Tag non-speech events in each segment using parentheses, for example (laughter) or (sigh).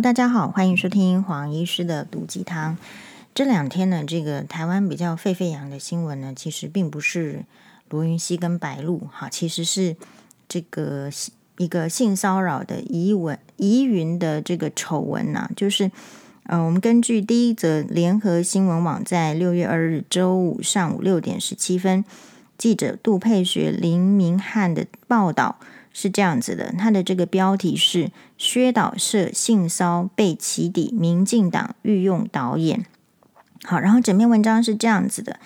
大家好，欢迎收听黄医师的毒鸡汤。这两天呢，这个台湾比较沸沸扬的新闻呢，其实并不是罗云熙跟白鹿，哈，其实是这个一个性骚扰的疑闻疑云的这个丑闻呐、就是呃，我们根据第一则联合新闻网在六月二日周五上午六点十七分，记者杜佩学、林明翰的报道。是这样子的，他的这个标题是“薛导涉性骚被起底，民进党御用导演”。好，然后整篇文章是这样子的，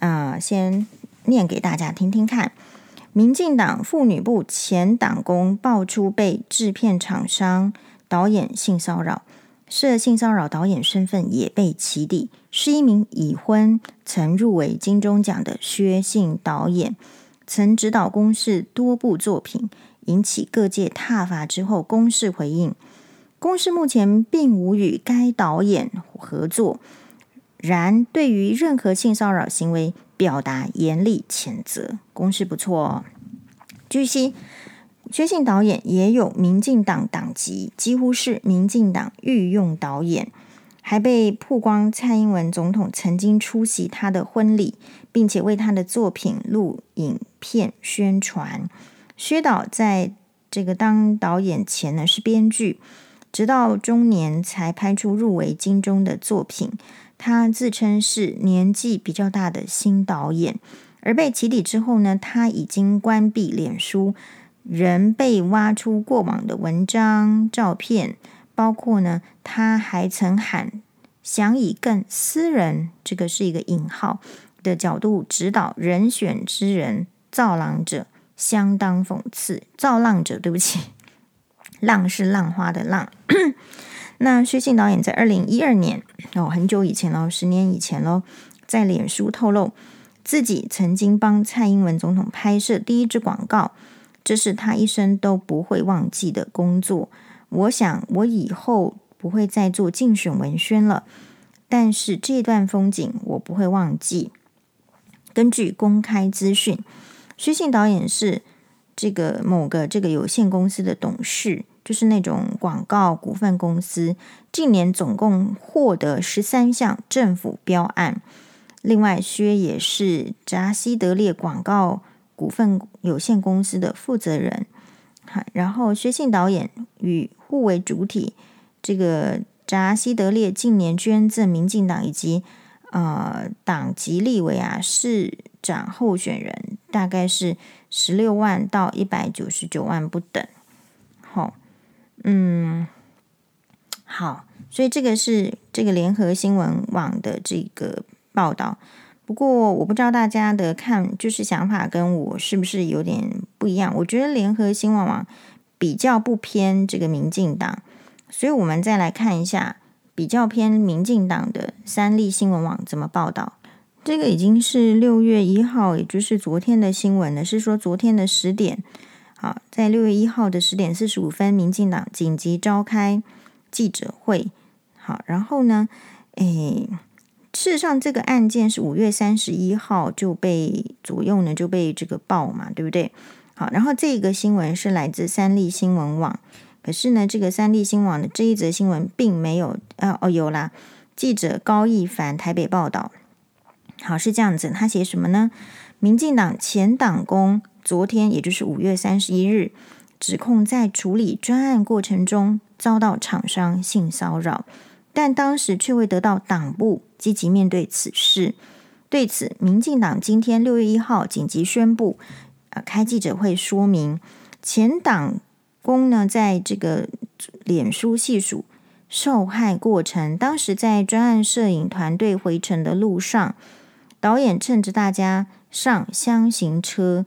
啊、呃，先念给大家听听看。民进党妇女部前党工爆出被制片厂商导演性骚扰，涉性骚扰导演身份也被起底，是一名已婚、曾入围金钟奖的薛姓导演。曾指导公视多部作品，引起各界挞伐之后，公视回应：公视目前并无与该导演合作，然对于任何性骚扰行为表达严厉谴责。公视不错哦。据悉，薛姓导演也有民进党党籍，几乎是民进党御用导演。还被曝光，蔡英文总统曾经出席他的婚礼，并且为他的作品录影片宣传。薛导在这个当导演前呢是编剧，直到中年才拍出入围金钟的作品。他自称是年纪比较大的新导演，而被起底之后呢，他已经关闭脸书，仍被挖出过往的文章、照片。包括呢，他还曾喊想以更私人，这个是一个引号的角度指导人选之人造浪者，相当讽刺。造浪者，对不起，浪是浪花的浪。(clears throat) 那薛信导演在二零一二年哦，很久以前喽，十年以前喽，在脸书透露自己曾经帮蔡英文总统拍摄第一支广告，这是他一生都不会忘记的工作。我想，我以后不会再做竞选文宣了，但是这段风景我不会忘记。根据公开资讯，薛姓导演是这个某个这个有限公司的董事，就是那种广告股份公司，近年总共获得十三项政府标案。另外，薛也是扎西德烈广告股份有限公司的负责人。然后薛姓导演与互为主体，这个扎西德烈近年捐赠民进党以及呃党籍立委啊市长候选人，大概是十六万到一百九十九万不等。好，嗯，好，所以这个是这个联合新闻网的这个报道。不过我不知道大家的看就是想法跟我是不是有点不一样。我觉得联合新闻网比较不偏这个民进党，所以我们再来看一下比较偏民进党的三立新闻网怎么报道。这个已经是六月一号，也就是昨天的新闻了。是说昨天的十点，好，在六月一号的十点四十五分，民进党紧急召开记者会。好，然后呢，诶。事实上，这个案件是五月三十一号就被左右呢，就被这个报嘛，对不对？好，然后这个新闻是来自三立新闻网，可是呢，这个三立新闻网的这一则新闻并没有，呃，哦，有啦，记者高一凡台北报道，好，是这样子，他写什么呢？民进党前党工昨天，也就是五月三十一日，指控在处理专案过程中遭到厂商性骚扰。但当时却未得到党部积极面对此事。对此，民进党今天六月一号紧急宣布，啊，开记者会说明，前党工呢，在这个脸书细数受害过程。当时在专案摄影团队回程的路上，导演趁着大家上厢型车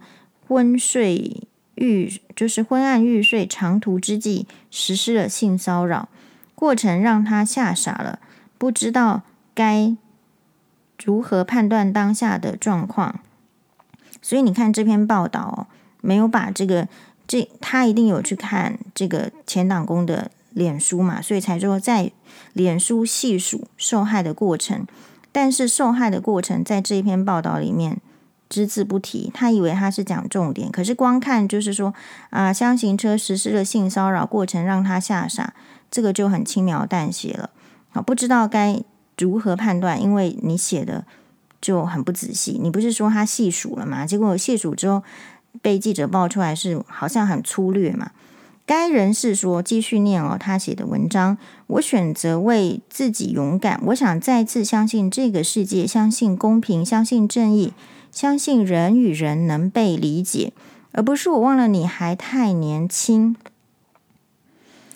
昏睡欲，就是昏暗欲睡长途之际，实施了性骚扰。过程让他吓傻了，不知道该如何判断当下的状况。所以你看这篇报道，哦没有把这个这他一定有去看这个前党工的脸书嘛，所以才说在脸书细数受害的过程。但是受害的过程在这一篇报道里面只字不提，他以为他是讲重点，可是光看就是说啊，厢型车实施了性骚扰过程让他吓傻。这个就很轻描淡写了好，不知道该如何判断，因为你写的就很不仔细。你不是说他细数了吗？结果细数之后被记者爆出来是好像很粗略嘛。该人士说：“继续念哦，他写的文章。我选择为自己勇敢。我想再次相信这个世界，相信公平，相信正义，相信人与人能被理解，而不是我忘了你还太年轻。”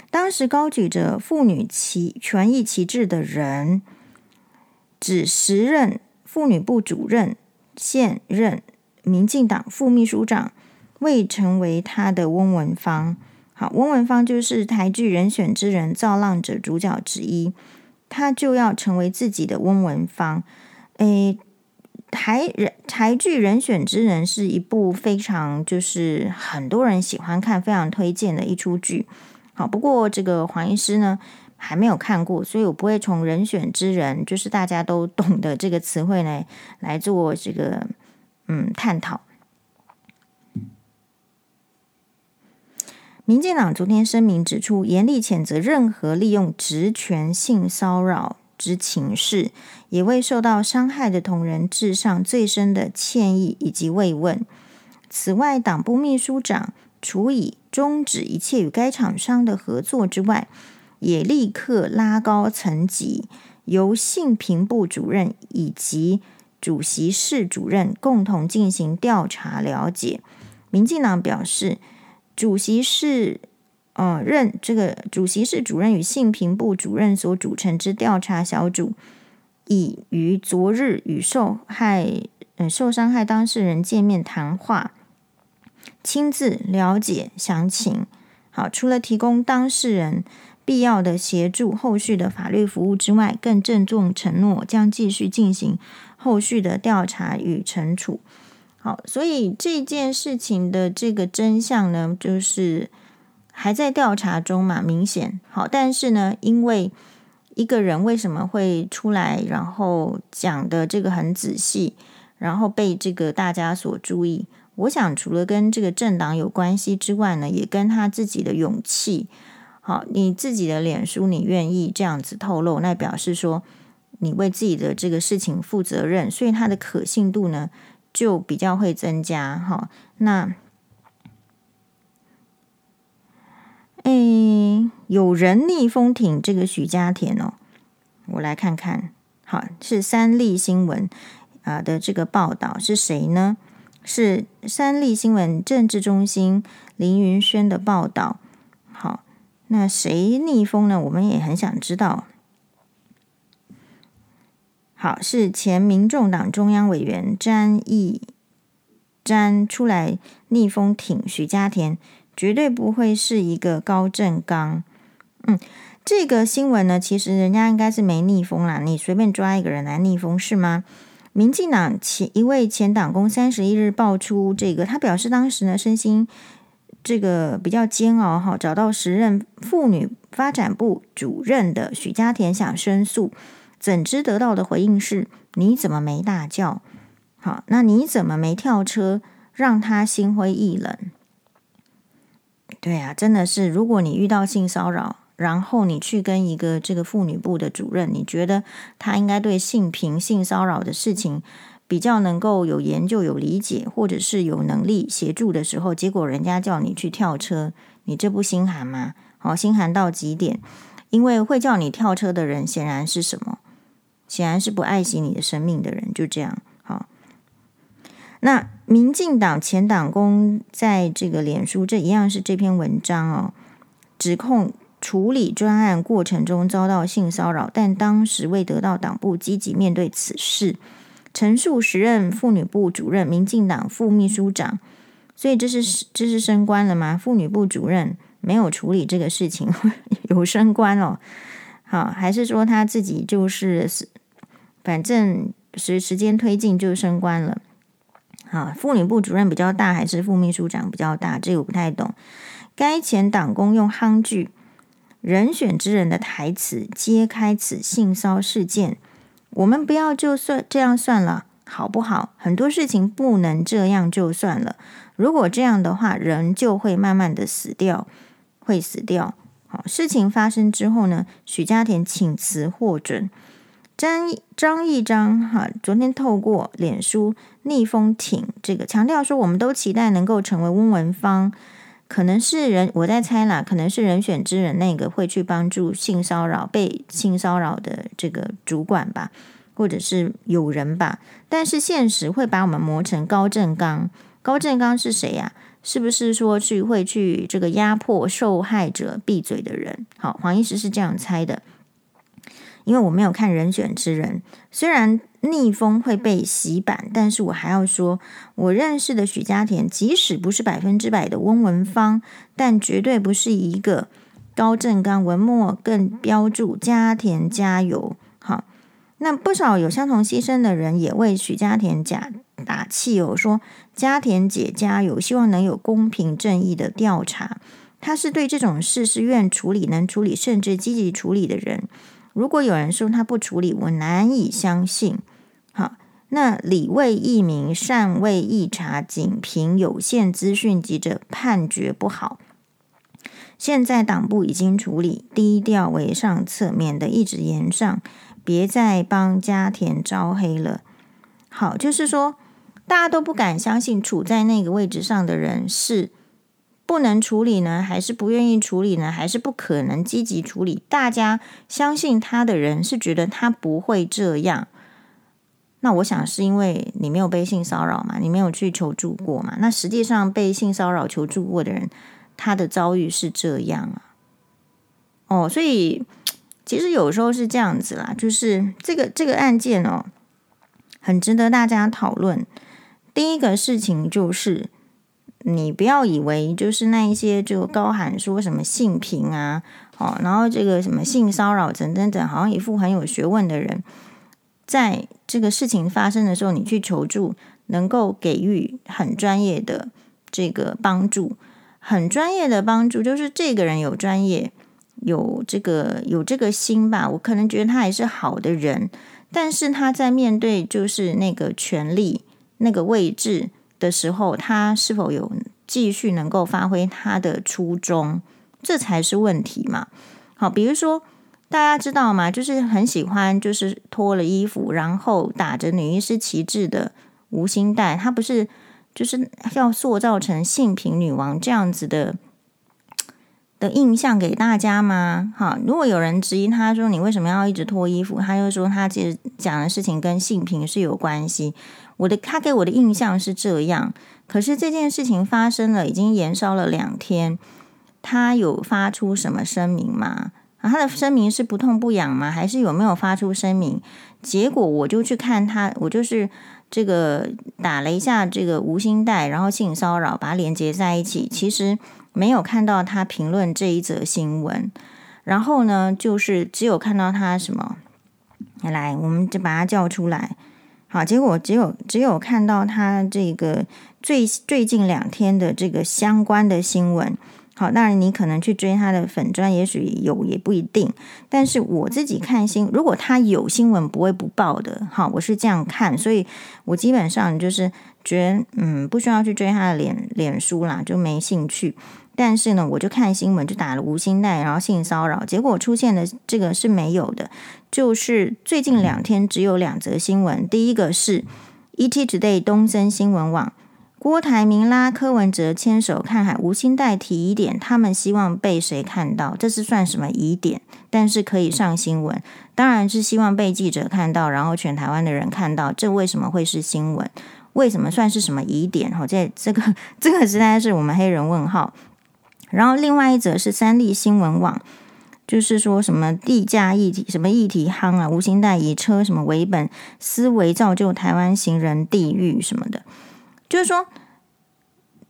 当时高举着妇女旗权益旗帜的人，指时任妇女部主任、现任民进党副秘书长，未成为他的翁文芳。好，翁文芳就是台剧《人选之人》造浪者主角之一，他就要成为自己的翁文芳。诶，台人台剧《人选之人》是一部非常就是很多人喜欢看、非常推荐的一出剧。好，不过这个黄医师呢还没有看过，所以我不会从“人选之人”就是大家都懂的这个词汇呢来做这个嗯探讨。民进党昨天声明指出，严厉谴责任何利用职权性骚扰之情事，也为受到伤害的同仁致上最深的歉意以及慰问。此外，党部秘书长除以终止一切与该厂商的合作之外，也立刻拉高层级，由性平部主任以及主席室主任共同进行调查了解。民进党表示。主席室，呃，任这个主席室主任与性平部主任所组成之调查小组，已于昨日与受害呃受伤害当事人见面谈话，亲自了解详情。好，除了提供当事人必要的协助、后续的法律服务之外，更郑重承诺将继续进行后续的调查与惩处。好，所以这件事情的这个真相呢，就是还在调查中嘛，明显好，但是呢，因为一个人为什么会出来，然后讲的这个很仔细，然后被这个大家所注意，我想除了跟这个政党有关系之外呢，也跟他自己的勇气。好，你自己的脸书，你愿意这样子透露，那表示说你为自己的这个事情负责任，所以它的可信度呢，就比较会增加哈，那，诶，有人逆风挺这个许家田哦，我来看看，好，是三立新闻啊的这个报道是谁呢？是三立新闻政治中心林云轩的报道。那谁逆风呢？我们也很想知道。好，是前民众党中央委员詹义詹出来逆风挺许家田，绝对不会是一个高正刚。嗯，这个新闻呢，其实人家应该是没逆风啦，你随便抓一个人来逆风是吗？民进党前一位前党工三十一日爆出这个，他表示当时呢身心这个比较煎熬哈，找到时任妇女发展部主任的许家田想申诉。怎知得到的回应是：你怎么没大叫？好，那你怎么没跳车，让他心灰意冷？对啊，真的是，如果你遇到性骚扰，然后你去跟一个这个妇女部的主任，你觉得他应该对性平、性骚扰的事情比较能够有研究、有理解，或者是有能力协助的时候，结果人家叫你去跳车，你这不心寒吗？好，心寒到极点，因为会叫你跳车的人，显然是什么？显然是不爱惜你的生命的人，就这样。好，那民进党前党工在这个脸书，这一样是这篇文章哦，指控处理专案过程中遭到性骚扰，但当时未得到党部积极面对此事，陈述时任妇女部主任、民进党副秘书长，所以这是这是升官了吗？妇女部主任没有处理这个事情，(laughs) 有升官哦。好，还是说他自己就是？反正随时间推进就升官了。好，妇女部主任比较大，还是副秘书长比较大？这个我不太懂。该前党工用夯剧人选之人的台词揭开此性骚事件，我们不要就算这样算了，好不好？很多事情不能这样就算了。如果这样的话，人就会慢慢的死掉，会死掉。好，事情发生之后呢，许家田请辞获准。张张一章哈，昨天透过脸书逆风挺这个强调说，我们都期待能够成为温文芳，可能是人我在猜啦，可能是人选之人那个会去帮助性骚扰被性骚扰的这个主管吧，或者是有人吧，但是现实会把我们磨成高正刚。高正刚是谁呀、是不是说去会去这个压迫受害者闭嘴的人？好，黄医师是这样猜的。因为我没有看《人选之人》，虽然逆风会被洗版，但是我还要说，我认识的许家田，即使不是百分之百的温文芳，但绝对不是一个高正刚文末更标注家田加油。好，那不少有相同牺牲的人也为许家田假打气哦，说家田姐加油，希望能有公平正义的调查。他是对这种事是愿处理、能处理，甚至积极处理的人。如果有人说他不处理，我难以相信。好，那理为一名善未一查，仅凭有限资讯，急着判决不好。现在党部已经处理，低调为上策，免得一直延上。别再帮家田招黑了。好，就是说大家都不敢相信，处在那个位置上的人是。不能处理呢，还是不愿意处理呢，还是不可能积极处理？大家相信他的人是觉得他不会这样。那我想是因为你没有被性骚扰嘛，你没有去求助过嘛。那实际上被性骚扰求助过的人，他的遭遇是这样啊。哦，所以其实有时候是这样子啦，就是这个这个案件哦，很值得大家讨论。第一个事情就是。你不要以为就是那一些就高喊说什么性平啊，哦，然后这个什么性骚扰等等等，好像一副很有学问的人，在这个事情发生的时候，你去求助，能够给予很专业的这个帮助，很专业的帮助，就是这个人有专业，有这个有这个心吧，我可能觉得他也是好的人，但是他在面对就是那个权力那个位置。的时候，他是否有继续能够发挥他的初衷，这才是问题嘛。好，比如说大家知道吗？就是很喜欢，就是脱了衣服，然后打着女医师旗帜的吴欣岱，她不是就是要塑造成性平女王这样子的的印象给大家吗？好，如果有人质疑他说，你为什么要一直脱衣服，他就说他其实讲的事情跟性平是有关系。我的他给我的印象是这样，可是这件事情发生了，已经延烧了两天，他有发出什么声明吗？啊，他的声明是不痛不痒吗？还是有没有发出声明？结果我就去看他，我就是这个打了一下这个无心带，然后性骚扰，把它连接在一起，其实没有看到他评论这一则新闻，然后呢，就是只有看到他什么，来，我们就把他叫出来。好，结果只有只有看到他这个最最近两天的这个相关的新闻。好，当然你可能去追他的粉专，也许有也不一定。但是我自己看新，如果他有新闻，不会不报的。好，我是这样看，所以我基本上就是觉得，嗯，不需要去追他的脸脸书啦，就没兴趣。但是呢，我就看新闻，就打了吴欣岱，然后性骚扰，结果出现的这个是没有的。就是最近两天只有两则新闻，第一个是 ET Today 东森新闻网，郭台铭拉柯文哲牵手看海，吴欣岱提疑点，他们希望被谁看到？这是算什么疑点？但是可以上新闻，当然是希望被记者看到，然后全台湾的人看到，这为什么会是新闻？为什么算是什么疑点？好，这这个 (laughs) 这个实在是我们黑人问号。然后，另外一则是三立新闻网，就是说什么地价议题，什么议题夯啊，无心贷以车什么为本，思维造就台湾行人地狱什么的，就是说，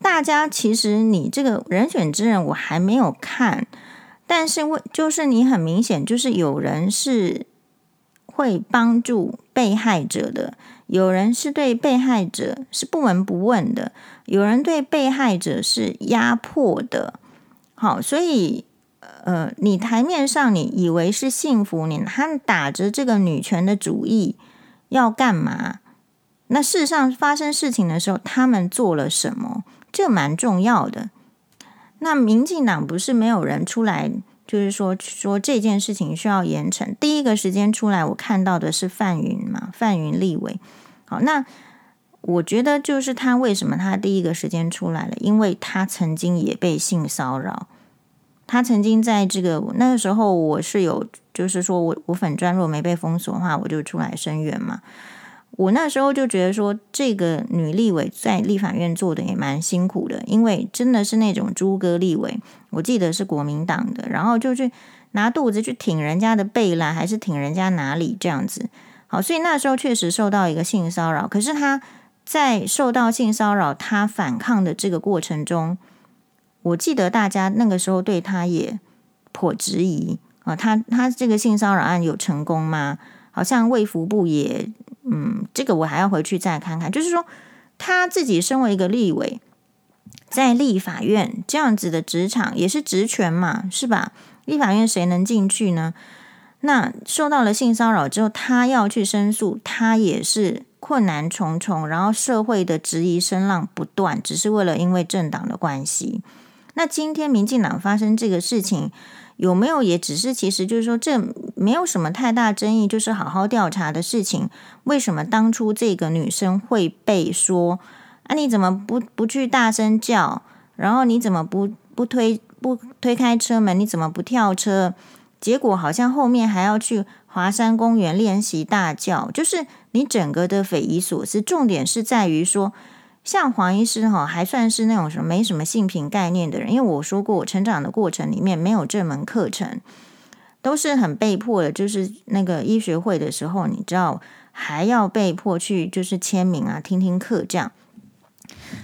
大家其实你这个人选之人我还没有看，但是为就是你很明显就是有人是会帮助被害者的，有人是对被害者是不闻不问的，有人对被害者是压迫的。好，所以，呃，你台面上你以为是幸福，你他打着这个女权的主意要干嘛？那事实上发生事情的时候，他们做了什么？这蛮重要的。那民进党不是没有人出来就是说说这件事情需要严惩。第一个时间出来，我看到的是范云嘛，范云立委。好，那我觉得就是他为什么他第一个时间出来了？因为他曾经也被性骚扰，他曾经在这个那个时候，我是有就是说我我粉专若没被封锁的话，我就出来声援嘛。我那时候就觉得说，这个女立委在立法院做的也蛮辛苦的，因为真的是那种猪哥立委，我记得是国民党的，然后就去拿肚子去挺人家的背啦，还是挺人家哪里这样子。好，所以那时候确实受到一个性骚扰，可是他在受到性骚扰，他反抗的这个过程中，我记得大家那个时候对他也颇质疑啊，他他这个性骚扰案有成功吗？好像卫福部也。嗯，这个我还要回去再看看。就是说，他自己身为一个立委，在立法院这样子的职场也是职权嘛，是吧？立法院谁能进去呢？那受到了性骚扰之后，他要去申诉，他也是困难重重。然后社会的质疑声浪不断，只是为了因为政党的关系。那今天民进党发生这个事情。有没有也只是，其实就是说，这没有什么太大争议，就是好好调查的事情。为什么当初这个女生会被说啊？你怎么不不去大声叫？然后你怎么不不推不推开车门？你怎么不跳车？结果好像后面还要去华山公园练习大叫，就是你整个的匪夷所思。重点是在于说。像黄医师哈，还算是那种什么没什么性平概念的人，因为我说过，我成长的过程里面没有这门课程，都是很被迫的。就是那个医学会的时候，你知道还要被迫去就是签名啊，听听课这样。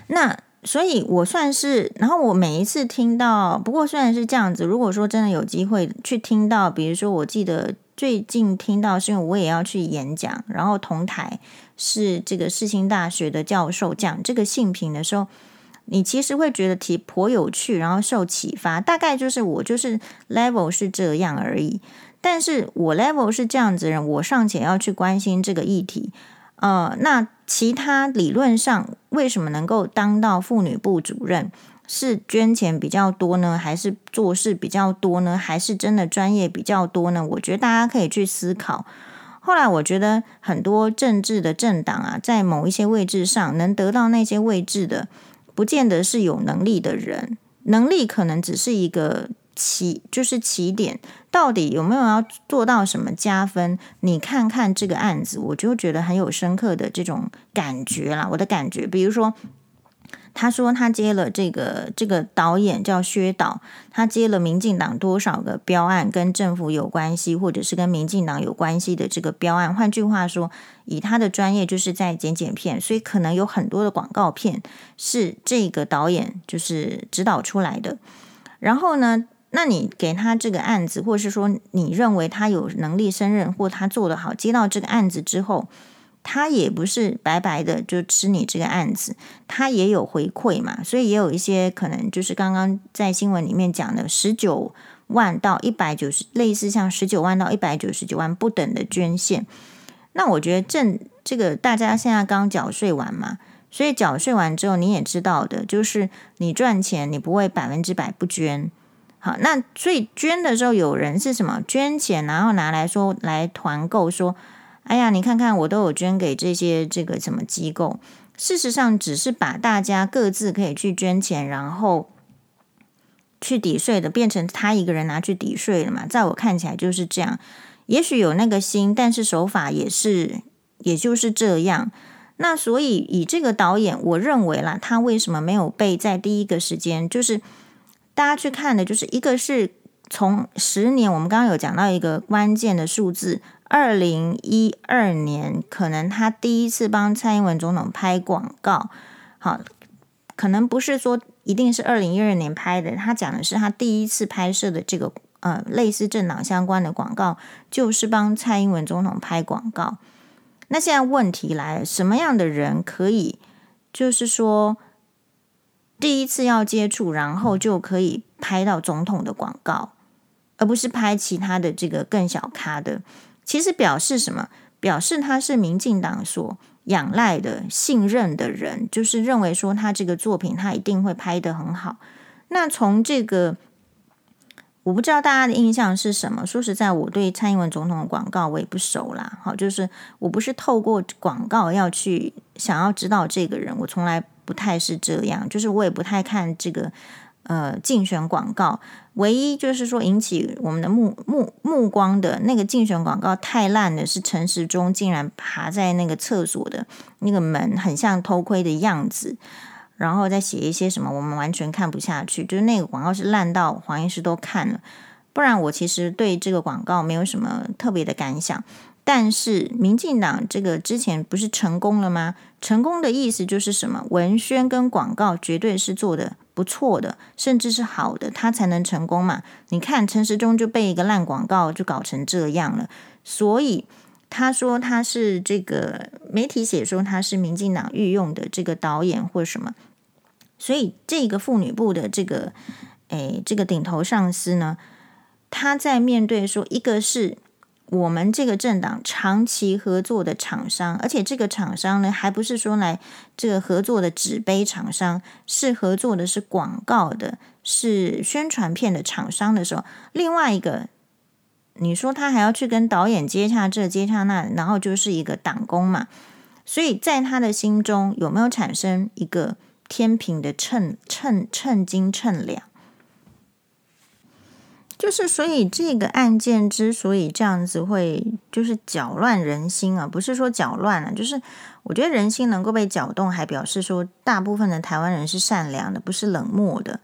那所以，我算是，然后我每一次听到，不过虽然是这样子，如果说真的有机会去听到，比如说，我记得最近听到是因为我也要去演讲，然后同台。是这个世新大学的教授讲这个性平的时候，你其实会觉得挺颇有趣，然后受启发。大概就是我就是 level 是这样而已，但是我 level 是这样子人，我尚且要去关心这个议题。呃，那其他理论上为什么能够当到妇女部主任？是捐钱比较多呢，还是做事比较多呢，还是真的专业比较多呢？我觉得大家可以去思考。后来我觉得很多政治的政党啊，在某一些位置上能得到那些位置的，不见得是有能力的人，能力可能只是一个起，就是起点，到底有没有要做到什么加分？你看看这个案子，我就觉得很有深刻的这种感觉啦，我的感觉，比如说。他说他接了这个这个导演叫薛导，他接了民进党多少个标案跟政府有关系，或者是跟民进党有关系的这个标案。换句话说，以他的专业就是在剪剪片，所以可能有很多的广告片是这个导演就是指导出来的。然后呢，那你给他这个案子，或是说你认为他有能力胜任，或他做得好，接到这个案子之后。他也不是白白的就吃你这个案子，他也有回馈嘛，所以也有一些可能就是刚刚在新闻里面讲的十九万到一百九十，类似像十九万到一百九十九万不等的捐献。那我觉得正这个大家现在刚缴税完嘛，所以缴税完之后你也知道的，就是你赚钱你不会百分之百不捐。好，那所以捐的时候有人是什么捐钱，然后拿来说来团购说。哎呀，你看看，我都有捐给这些这个什么机构。事实上，只是把大家各自可以去捐钱，然后去抵税的，变成他一个人拿去抵税了嘛？在我看起来就是这样。也许有那个心，但是手法也是，也就是这样。那所以以这个导演，我认为啦，他为什么没有被在第一个时间，就是大家去看的，就是一个是从十年，我们刚刚有讲到一个关键的数字。二零一二年，可能他第一次帮蔡英文总统拍广告，好，可能不是说一定是二零一二年拍的。他讲的是他第一次拍摄的这个呃类似政党相关的广告，就是帮蔡英文总统拍广告。那现在问题来了，什么样的人可以就是说第一次要接触，然后就可以拍到总统的广告，而不是拍其他的这个更小咖的？其实表示什么？表示他是民进党所仰赖的、信任的人，就是认为说他这个作品他一定会拍得很好。那从这个我不知道大家的印象是什么。说实在，我对蔡英文总统的广告我也不熟啦。好，就是我不是透过广告要去想要知道这个人，我从来不太是这样。就是我也不太看这个呃竞选广告。唯一就是说引起我们的目目目光的那个竞选广告太烂的是陈时中竟然爬在那个厕所的那个门，很像偷窥的样子。然后再写一些什么，我们完全看不下去。就是那个广告是烂到黄医师都看了，不然我其实对这个广告没有什么特别的感想。但是民进党这个之前不是成功了吗？成功的意思就是什么？文宣跟广告绝对是做的不错的，甚至是好的，他才能成功嘛。你看陈时中就被一个烂广告就搞成这样了，所以。他说他是这个媒体写说他是民进党御用的这个导演或什么，所以这个妇女部的这个诶这个顶头上司呢，他在面对说一个是我们这个政党长期合作的厂商，而且这个厂商呢还不是说来这个合作的纸杯厂商，是合作的是广告的，是宣传片的厂商的时候，另外一个。你说他还要去跟导演接洽这接洽那，然后就是一个党工嘛，所以在他的心中有没有产生一个天平的称称称斤称两？就是所以这个案件之所以这样子会就是搅乱人心啊，不是说搅乱了，就是我觉得人心能够被搅动，还表示说大部分的台湾人是善良的，不是冷漠的，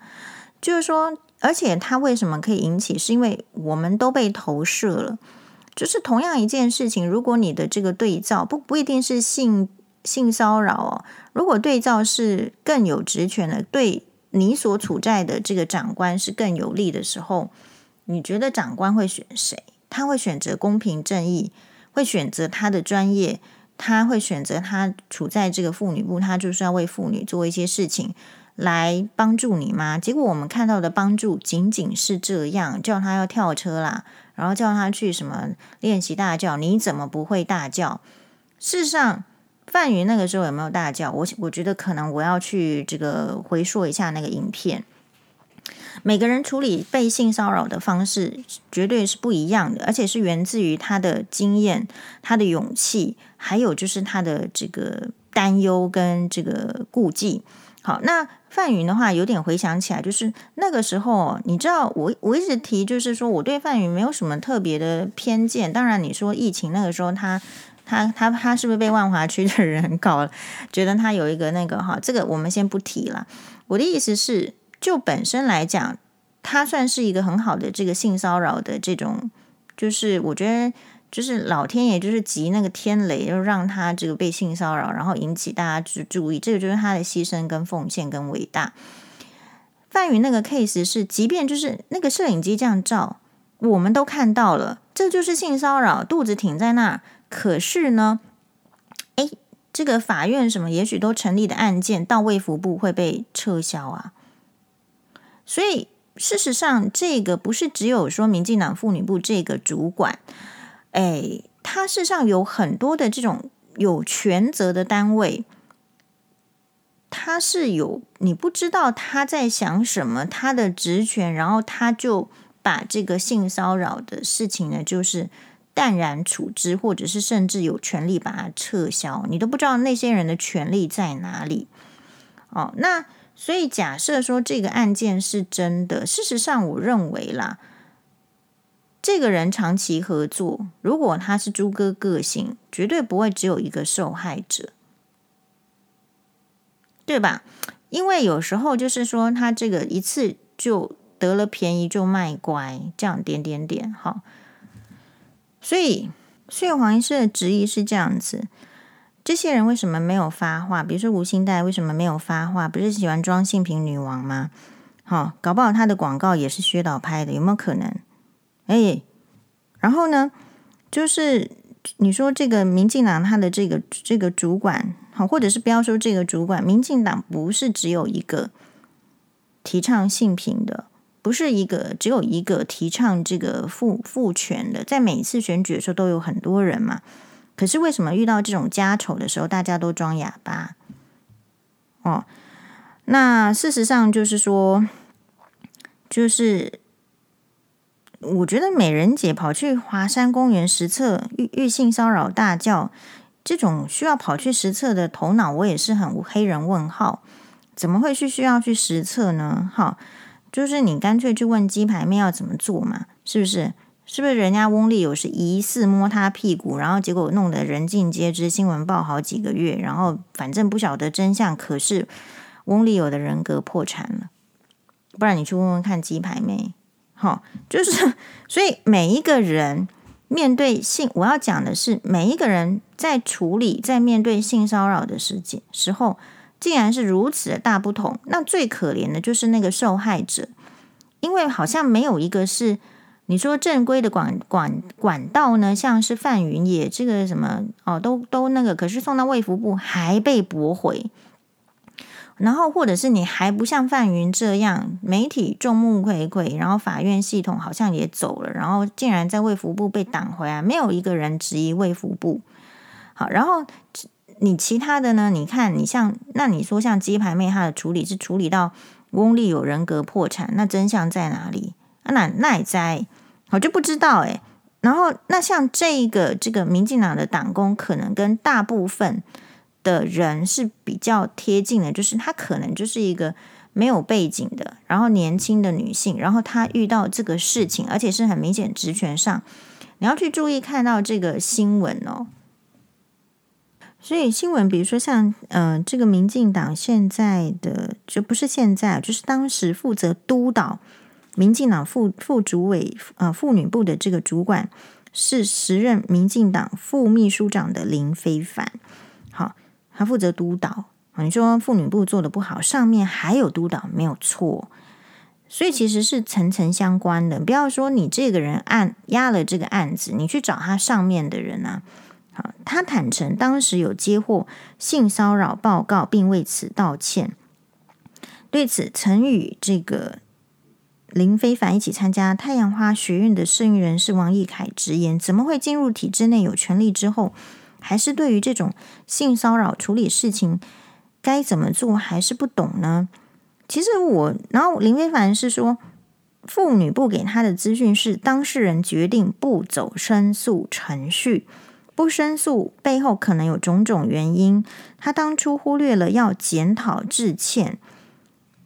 就是说。而且他为什么可以引起？是因为我们都被投射了。就是同样一件事情，如果你的这个对照不不一定是性性骚扰哦，如果对照是更有职权的，对你所处在的这个长官是更有利的时候，你觉得长官会选谁？他会选择公平正义，会选择他的专业，他会选择他处在这个妇女部，他就是要为妇女做一些事情。来帮助你吗？结果我们看到的帮助仅仅是这样，叫他要跳车啦，然后叫他去什么练习大叫。你怎么不会大叫？事实上，范云那个时候有没有大叫？我我觉得可能我要去这个回溯一下那个影片。每个人处理被性骚扰的方式绝对是不一样的，而且是源自于他的经验、他的勇气，还有就是他的这个担忧跟这个顾忌。好，那。范云的话，有点回想起来，就是那个时候，你知道，我我一直提，就是说我对范云没有什么特别的偏见。当然，你说疫情那个时候他，他他他是不是被万华区的人搞了？觉得他有一个那个哈，这个我们先不提了。我的意思是，就本身来讲，他算是一个很好的这个性骚扰的这种，就是我觉得。就是老天爷就是集那个天雷，就让他这个被性骚扰，然后引起大家注注意，这个就是他的牺牲跟奉献跟伟大。范云那个 case 是，即便就是那个摄影机这样照，我们都看到了，这就是性骚扰，肚子挺在那。可是呢，哎，这个法院什么也许都成立的案件，到卫福部会被撤销啊。所以事实上，这个不是只有说民进党妇女部这个主管。哎，他事实上有很多的这种有权责的单位，他是有你不知道他在想什么，他的职权，然后他就把这个性骚扰的事情呢，就是淡然处之，或者是甚至有权利把它撤销，你都不知道那些人的权利在哪里。哦，那所以假设说这个案件是真的，事实上我认为啦。这个人长期合作，如果他是猪哥个性，绝对不会只有一个受害者，对吧？因为有时候就是说，他这个一次就得了便宜就卖乖，这样点点点，好。所以，所以黄医师的质疑是这样子：这些人为什么没有发话？比如说吴欣岱为什么没有发话？不是喜欢装性平女王吗？好，搞不好他的广告也是薛导拍的，有没有可能？哎，然后呢，就是你说这个民进党他的这个这个主管，好，或者是不要说这个主管，民进党不是只有一个提倡性平的，不是一个只有一个提倡这个父父权的，在每次选举的时候都有很多人嘛。可是为什么遇到这种家丑的时候，大家都装哑巴？哦，那事实上就是说，就是。我觉得美人姐跑去华山公园实测遇遇性骚扰大叫，这种需要跑去实测的头脑，我也是很黑人问号。怎么会去需要去实测呢？哈，就是你干脆去问鸡排妹要怎么做嘛，是不是？是不是人家翁立友是疑似摸他屁股，然后结果弄得人尽皆知，新闻报好几个月，然后反正不晓得真相，可是翁立友的人格破产了。不然你去问问看鸡排妹，好，就是所以每一个人面对性，我要讲的是每一个人在处理在面对性骚扰的时间时候，竟然是如此的大不同。那最可怜的就是那个受害者，因为好像没有一个是。你说正规的管管管道呢，像是范云也这个什么哦，都都那个，可是送到卫福部还被驳回，然后或者是你还不像范云这样，媒体众目睽睽，然后法院系统好像也走了，然后竟然在卫福部被挡回来，没有一个人质疑卫福部。好，然后你其他的呢？你看你像那你说像鸡排妹她的处理是处理到翁立有人格破产，那真相在哪里？啊，那那也在。我就不知道诶，然后那像这一个这个民进党的党工，可能跟大部分的人是比较贴近的，就是他可能就是一个没有背景的，然后年轻的女性，然后她遇到这个事情，而且是很明显职权上，你要去注意看到这个新闻哦。所以新闻，比如说像呃这个民进党现在的就不是现在，就是当时负责督导。民进党副副主委呃妇女部的这个主管是时任民进党副秘书长的林非凡，他负责督导。你说妇女部做的不好，上面还有督导没有错，所以其实是层层相关的。不要说你这个人案压了这个案子，你去找他上面的人啊。好，他坦承当时有接获性骚扰报告，并为此道歉。对此，曾与这个。林非凡一起参加太阳花学运的社运人士王义凯直言：怎么会进入体制内有权力之后，还是对于这种性骚扰处理事情该怎么做还是不懂呢？其实我，然后林非凡是说，妇女部给他的资讯是当事人决定不走申诉程序，不申诉背后可能有种种原因，他当初忽略了要检讨致歉。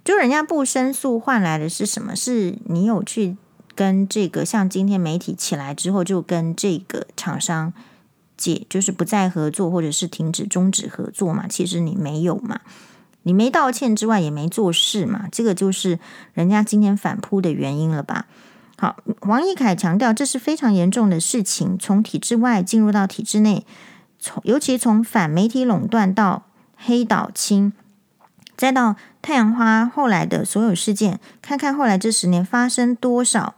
就人家不申诉换来的是什么？是你有去跟这个像今天媒体起来之后，就跟这个厂商解，就是不再合作，或者是停止终止合作嘛？其实你没有嘛，你没道歉之外也没做事嘛，这个就是人家今天反扑的原因了吧？好，王一凯强调这是非常严重的事情，从体制外进入到体制内，从尤其从反媒体垄断到黑岛清。再到太阳花后来的所有事件，看看后来这十年发生多少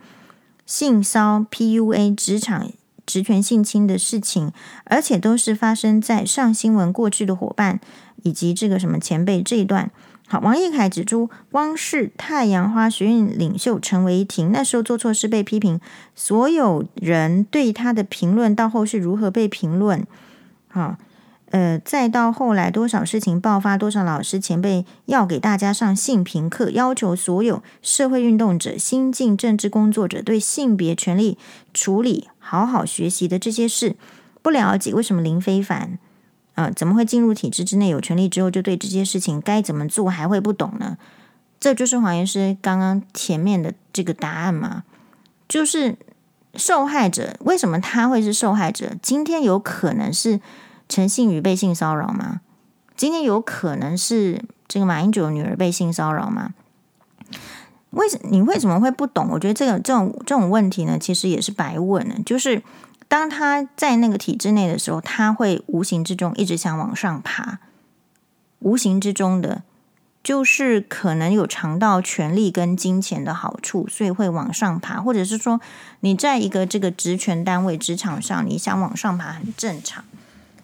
性骚 PUA 职场职权性侵的事情，而且都是发生在上新闻过去的伙伴以及这个什么前辈这一段。好，王义凯指出，光是太阳花学运领袖陈为廷那时候做错事被批评，所有人对他的评论到后续如何被评论，好。呃，再到后来，多少事情爆发，多少老师前辈要给大家上性平课，要求所有社会运动者、新进政治工作者对性别权利处理好好学习的这些事，不了解为什么林非凡啊、怎么会进入体制之内有权利之后，就对这些事情该怎么做还会不懂呢？这就是黄医师刚刚前面的这个答案嘛，就是受害者为什么他会是受害者？今天有可能是。陈信宇被性骚扰吗？今天有可能是这个马英九女儿被性骚扰吗？为什你为什么会不懂？我觉得这个这种这种问题呢，其实也是白问呢。就是当他在那个体制内的时候，他会无形之中一直想往上爬，无形之中的，就是可能有尝到权力跟金钱的好处，所以会往上爬，或者是说你在一个这个职权单位职场上，你想往上爬很正常。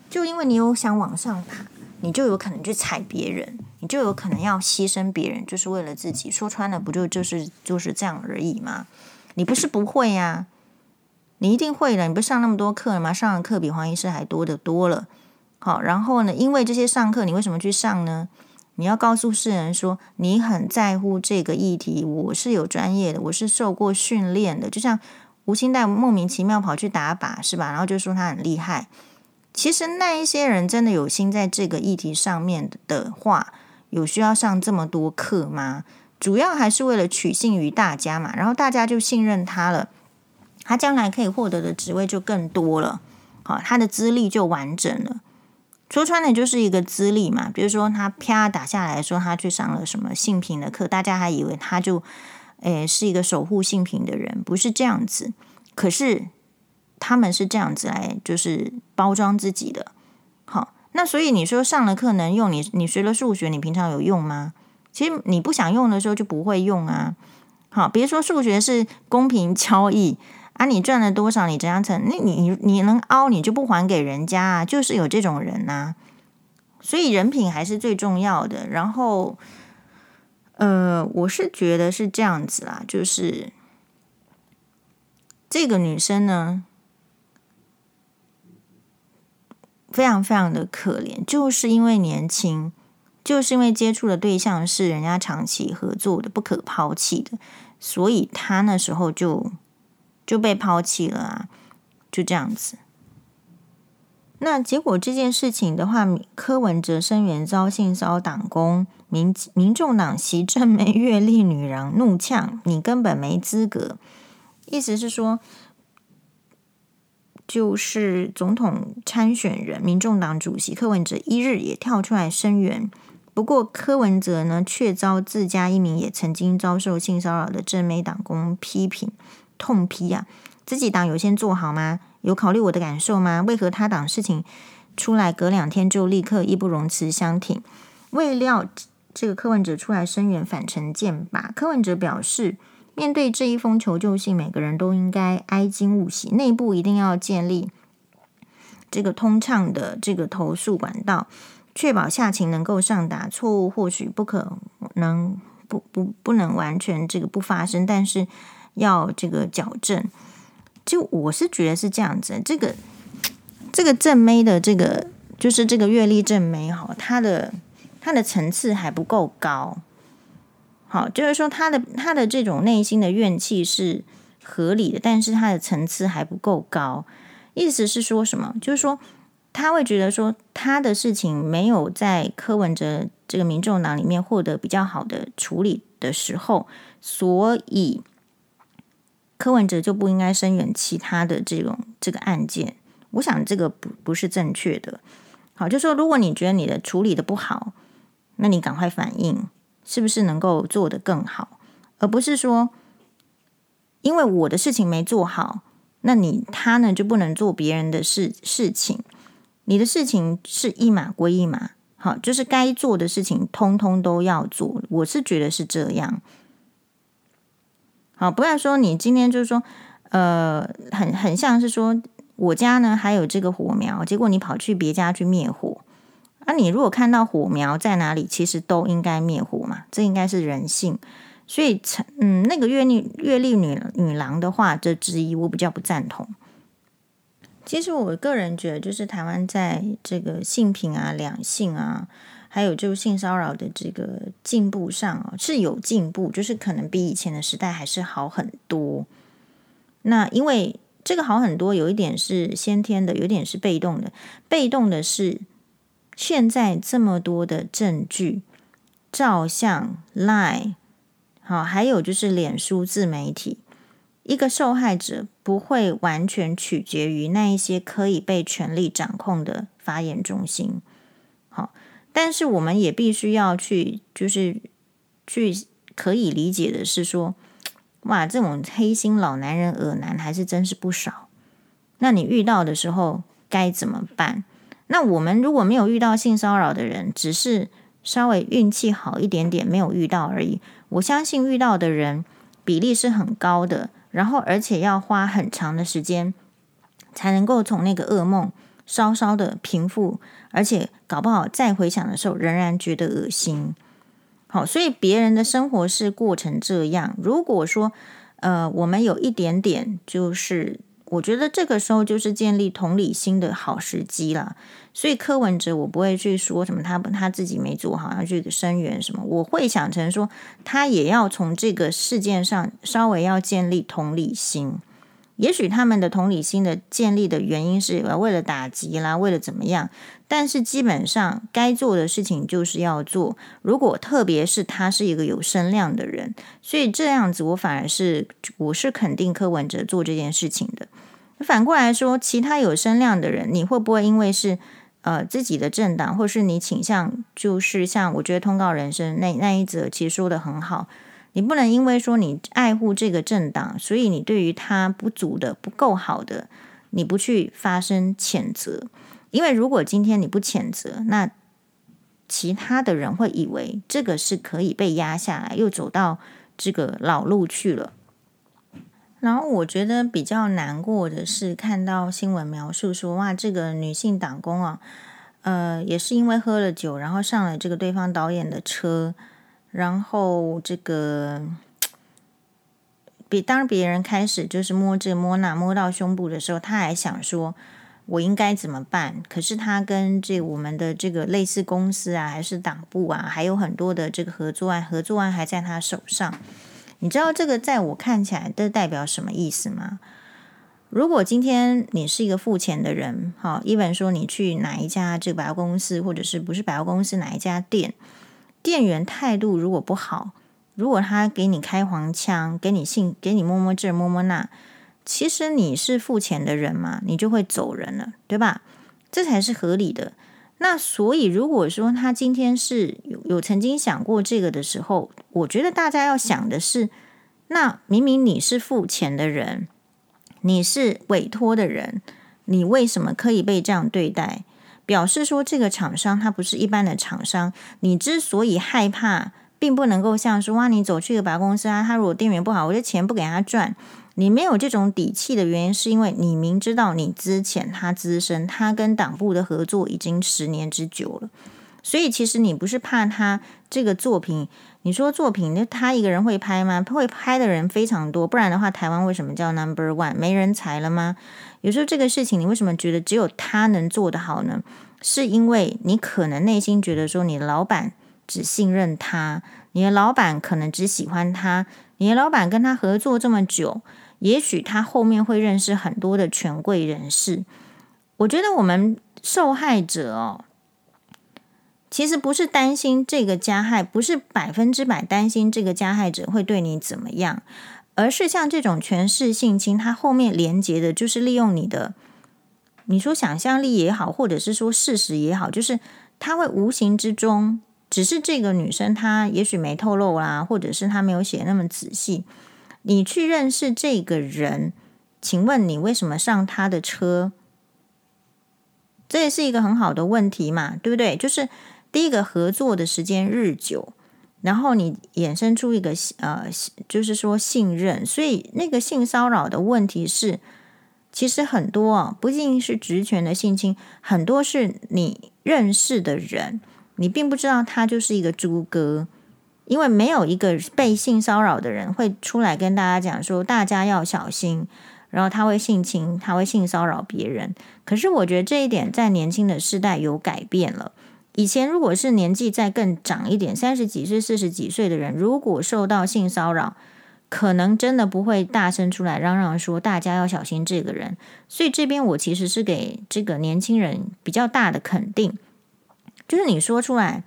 就因为你有想往上爬，你就有可能去踩别人，你就有可能要牺牲别人，就是为了自己。说穿了，不就就是就是这样而已吗？你不是不会呀，你一定会的。你不上那么多课了吗？上的课比黄医师还多得多了。好，然后呢，因为这些上课，你为什么去上呢？你要告诉世人说，你很在乎这个议题，我是有专业的，我是受过训练的。就像吴欣岱莫名其妙跑去打靶是吧？然后就说他很厉害。其实那一些人真的有心在这个议题上面的话，有需要上这么多课吗？主要还是为了取信于大家嘛，然后大家就信任他了，他将来可以获得的职位就更多了，好，他的资历就完整了。说穿了就是一个资历嘛，比如说他啪打下来说他去上了什么性平的课，大家还以为他就诶是一个守护性平的人，不是这样子，可是。他们是这样子来，就是包装自己的。好，那所以你说上了课能用？你你学了数学，你平常有用吗？其实你不想用的时候就不会用啊。好，别说数学是公平交易啊，你赚了多少，你怎样成？那你你你能凹，你就不还给人家啊？就是有这种人呐。所以人品还是最重要的。然后，呃，我是觉得是这样子啦，就是这个女生呢。非常非常的可怜，就是因为年轻，就是因为接触的对象是人家长期合作的、不可抛弃的，所以他那时候就就被抛弃了啊，就这样子。那结果这件事情的话，柯文哲声援遭性骚党工，民民众党席正妹月历女郎怒呛：“你根本没资格。”意思是说。就是总统参选人、民众党主席柯文哲一日也跳出来声援，不过柯文哲呢却遭自家一名也曾经遭受性骚扰的正妹党工批评痛批啊，自己党有先做好吗？有考虑我的感受吗？为何他党事情出来隔两天就立刻义不容辞相挺？未料这个柯文哲出来声援反成剑拔，柯文哲表示。面对这一封求救信，每个人都应该哀矜勿喜，内部一定要建立这个通畅的这个投诉管道，确保下情能够上达。错误或许不可能不不不能完全这个不发生，但是要这个矫正。就我是觉得是这样子，这个这个正妹的这个就是这个月历正妹哈，她的她的层次还不够高。好，就是说他的他的这种内心的怨气是合理的，但是他的层次还不够高。意思是说什么？就是说他会觉得说他的事情没有在柯文哲这个民众党里面获得比较好的处理的时候，所以柯文哲就不应该声援其他的这种这个案件。我想这个不不是正确的。好，就说如果你觉得你的处理的不好，那你赶快反应。是不是能够做得更好，而不是说，因为我的事情没做好，那你他呢就不能做别人的事事情？你的事情是一码归一码，好，就是该做的事情通通都要做。我是觉得是这样。好，不要说你今天就是说，呃，很很像是说我家呢还有这个火苗，结果你跑去别家去灭火。那、啊、你如果看到火苗在哪里，其实都应该灭火嘛，这应该是人性。所以，嗯，那个月历月历女女郎的话，这之一我比较不赞同。其实我个人觉得，就是台湾在这个性平啊、两性啊，还有就是性骚扰的这个进步上啊，是有进步，就是可能比以前的时代还是好很多。那因为这个好很多，有一点是先天的，有一点是被动的。被动的是。现在这么多的证据、照相、lie，好，还有就是脸书自媒体，一个受害者不会完全取决于那一些可以被权力掌控的发言中心。好，但是我们也必须要去，就是去可以理解的是说，(tsk) 哇，这种黑心老男人、恶男还是真是不少。那你遇到的时候该怎么办？那我们如果没有遇到性骚扰的人，只是稍微运气好一点点，没有遇到而已。我相信遇到的人比例是很高的，然后而且要花很长的时间才能够从那个噩梦稍稍的平复，而且搞不好再回想的时候仍然觉得恶心。好，所以别人的生活是过成这样。如果说呃，我们有一点点就是。我觉得这个时候就是建立同理心的好时机了，所以柯文哲我不会去说什么他他自己没做好，要去声援什么，我会想成说他也要从这个事件上稍微要建立同理心，也许他们的同理心的建立的原因是为了打击啦，为了怎么样？但是基本上该做的事情就是要做。如果特别是他是一个有声量的人，所以这样子我反而是我是肯定柯文哲做这件事情的。反过来说，其他有声量的人，你会不会因为是呃自己的政党，或是你倾向就是像我觉得通告人生那那一则其实说的很好。你不能因为说你爱护这个政党，所以你对于他不足的、不够好的，你不去发生谴责。因为如果今天你不谴责，那其他的人会以为这个是可以被压下来，又走到这个老路去了。然后我觉得比较难过的是看到新闻描述说，哇，这个女性党工啊，呃，也是因为喝了酒，然后上了这个对方导演的车。然后这个，比当别人开始就是摸这摸那摸到胸部的时候，他还想说，我应该怎么办？可是他跟这我们的这个类似公司啊，还是党部啊，还有很多的这个合作案，合作案还在他手上。你知道这个在我看起来都代表什么意思吗？如果今天你是一个付钱的人，好，一般说你去哪一家这个百货公司，或者是不是百货公司哪一家店？店员态度如果不好，如果他给你开黄腔，给你信，给你摸摸这摸摸那，其实你是付钱的人嘛，你就会走人了，对吧？这才是合理的。那所以，如果说他今天是有有曾经想过这个的时候，我觉得大家要想的是，那明明你是付钱的人，你是委托的人，你为什么可以被这样对待？表示说，这个厂商他不是一般的厂商。你之所以害怕，并不能够像说哇，你走去一个白公司啊，他如果店员不好，我的钱不给他赚。你没有这种底气的原因，是因为你明知道你资浅，他资深，他跟党部的合作已经十年之久了。所以其实你不是怕他这个作品，你说作品那他一个人会拍吗？会拍的人非常多，不然的话，台湾为什么叫 Number One？没人才了吗？有时候这个事情，你为什么觉得只有他能做得好呢？是因为你可能内心觉得说，你的老板只信任他，你的老板可能只喜欢他，你的老板跟他合作这么久，也许他后面会认识很多的权贵人士。我觉得我们受害者哦，其实不是担心这个加害，不是百分之百担心这个加害者会对你怎么样。而是像这种权势性侵，它后面连接的就是利用你的，你说想象力也好，或者是说事实也好，就是他会无形之中，只是这个女生她也许没透露啦，或者是她没有写那么仔细，你去认识这个人，请问你为什么上他的车？这也是一个很好的问题嘛，对不对？就是第一个合作的时间日久。然后你衍生出一个呃，就是说信任，所以那个性骚扰的问题是，其实很多啊，不仅仅是职权的性侵，很多是你认识的人，你并不知道他就是一个猪哥，因为没有一个被性骚扰的人会出来跟大家讲说，大家要小心，然后他会性侵，他会性骚扰别人。可是我觉得这一点在年轻的世代有改变了。以前如果是年纪再更长一点，三十几岁、四十几岁的人，如果受到性骚扰，可能真的不会大声出来嚷嚷说大家要小心这个人。所以这边我其实是给这个年轻人比较大的肯定，就是你说出来，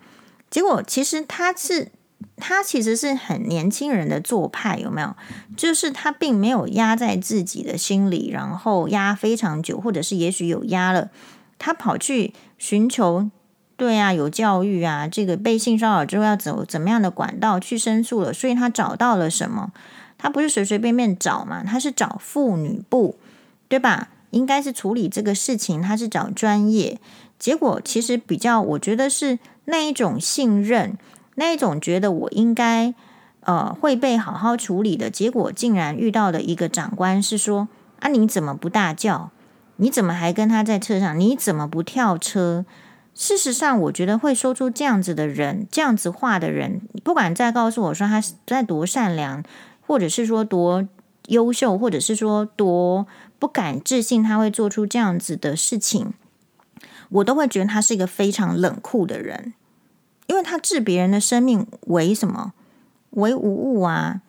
结果其实他是他其实是很年轻人的做派，有没有？就是他并没有压在自己的心里，然后压非常久，或者是也许有压了，他跑去寻求。对啊，有教育啊，这个被性骚扰之后要走怎么样的管道去申诉了，所以他找到了什么？他不是随随便便找嘛，他是找妇女部，对吧？应该是处理这个事情，他是找专业。结果其实比较，我觉得是那一种信任，那一种觉得我应该呃会被好好处理的结果，竟然遇到的一个长官是说啊，你怎么不大叫？你怎么还跟他在车上？你怎么不跳车？事实上，我觉得会说出这样子的人，这样子话的人，不管再告诉我说他在多善良，或者是说多优秀，或者是说多不敢置信他会做出这样子的事情，我都会觉得他是一个非常冷酷的人，因为他置别人的生命为什么？为无物啊！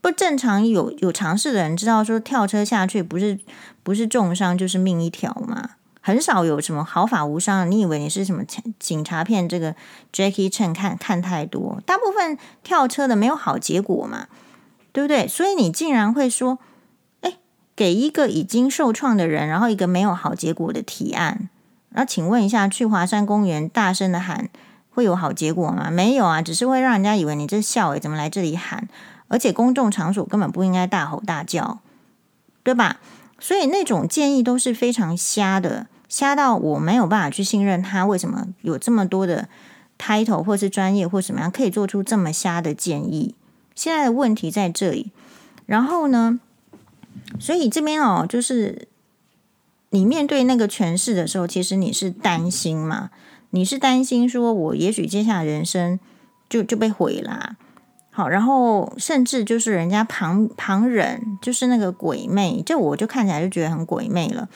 不正常有有尝试的人知道说跳车下去不是不是重伤就是命一条嘛，很少有什么毫发无伤。你以为你是什么警察片？这个 Jackie Chan 看看太多，大部分跳车的没有好结果嘛，对不对？所以你竟然会说，哎，给一个已经受创的人，然后一个没有好结果的提案。那请问一下，去华山公园大声的喊会有好结果吗？没有啊，只是会让人家以为你这笑诶，怎么来这里喊？而且公众场所根本不应该大吼大叫，对吧？所以那种建议都是非常瞎的，瞎到我没有办法去信任他。为什么有这么多的 title 或是专业或什么样可以做出这么瞎的建议？现在的问题在这里。然后呢，所以这边哦，就是。你面对那个权势的时候，其实你是担心嘛？你是担心说，我也许接下来人生就就被毁啦。好，然后甚至就是人家旁旁人，就是那个鬼魅，这我就看起来就觉得很鬼魅了，